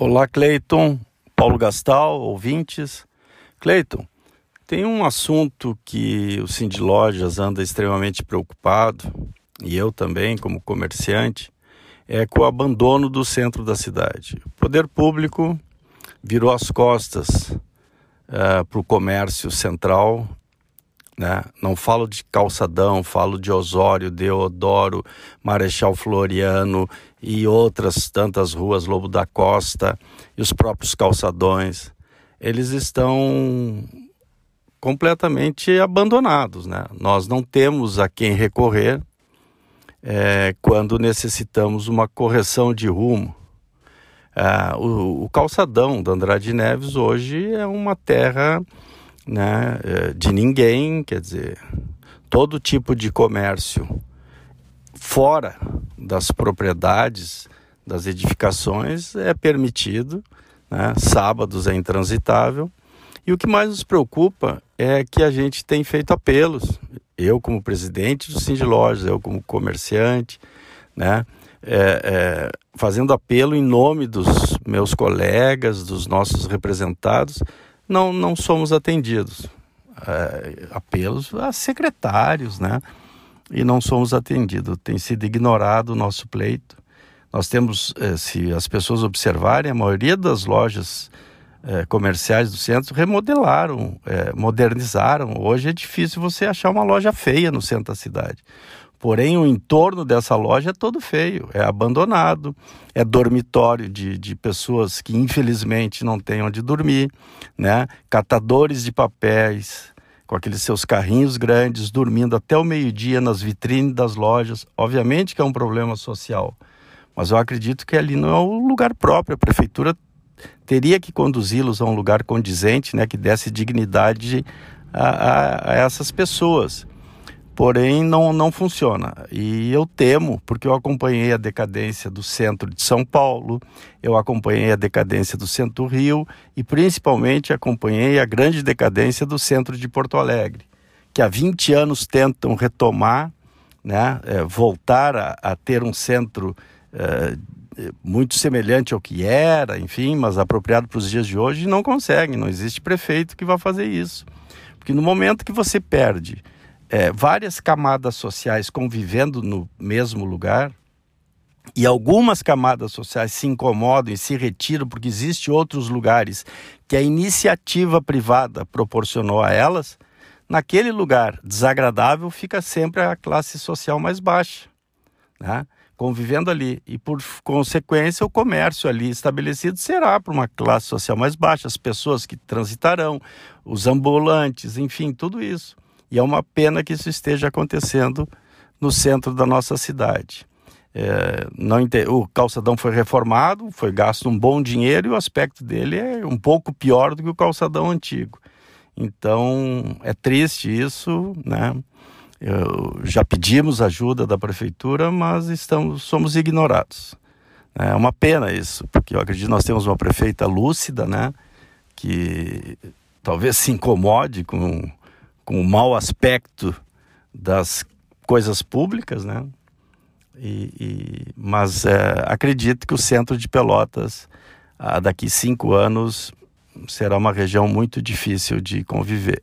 Olá, Cleiton, Paulo Gastal, ouvintes. Cleiton, tem um assunto que o Cindy Lojas anda extremamente preocupado, e eu também, como comerciante, é com o abandono do centro da cidade. O poder público virou as costas uh, eh, para o comércio central né? Não falo de Calçadão, falo de Osório, Deodoro, Marechal Floriano e outras tantas ruas, Lobo da Costa e os próprios calçadões. Eles estão completamente abandonados. Né? Nós não temos a quem recorrer é, quando necessitamos uma correção de rumo. É, o, o calçadão da Andrade Neves hoje é uma terra né, é, de ninguém, quer dizer, todo tipo de comércio fora das propriedades das edificações é permitido, né, sábados é intransitável. E o que mais nos preocupa é que a gente tem feito apelos, eu como presidente do Cindy Lojas, eu como comerciante, né, é, é, fazendo apelo em nome dos meus colegas, dos nossos representados, não, não somos atendidos. É, apelos a secretários, né? E não somos atendidos. Tem sido ignorado o nosso pleito. Nós temos, é, se as pessoas observarem, a maioria das lojas é, comerciais do centro remodelaram, é, modernizaram. Hoje é difícil você achar uma loja feia no centro da cidade. Porém, o entorno dessa loja é todo feio, é abandonado, é dormitório de, de pessoas que infelizmente não têm onde dormir, né? Catadores de papéis, com aqueles seus carrinhos grandes, dormindo até o meio-dia nas vitrines das lojas. Obviamente que é um problema social, mas eu acredito que ali não é o lugar próprio. A prefeitura teria que conduzi-los a um lugar condizente, né? Que desse dignidade a, a, a essas pessoas porém não, não funciona. E eu temo, porque eu acompanhei a decadência do centro de São Paulo, eu acompanhei a decadência do centro do Rio e principalmente acompanhei a grande decadência do centro de Porto Alegre, que há 20 anos tentam retomar, né, é, voltar a, a, ter um centro é, muito semelhante ao que era, enfim, mas apropriado para os dias de hoje, e não conseguem, não existe prefeito que vá fazer isso. Porque no momento que você perde é, várias camadas sociais convivendo no mesmo lugar e algumas camadas sociais se incomodam e se retiram porque existem outros lugares que a iniciativa privada proporcionou a elas, naquele lugar desagradável fica sempre a classe social mais baixa, né? convivendo ali. E por consequência, o comércio ali estabelecido será para uma classe social mais baixa, as pessoas que transitarão, os ambulantes, enfim, tudo isso. E é uma pena que isso esteja acontecendo no centro da nossa cidade. É, não o calçadão foi reformado, foi gasto um bom dinheiro e o aspecto dele é um pouco pior do que o calçadão antigo. Então é triste isso, né? Eu, já pedimos ajuda da prefeitura, mas estamos, somos ignorados. É uma pena isso, porque eu acredito que nós temos uma prefeita lúcida, né? Que talvez se incomode com com o mau aspecto das coisas públicas, né? E, e mas é, acredito que o centro de Pelotas, ah, daqui cinco anos, será uma região muito difícil de conviver.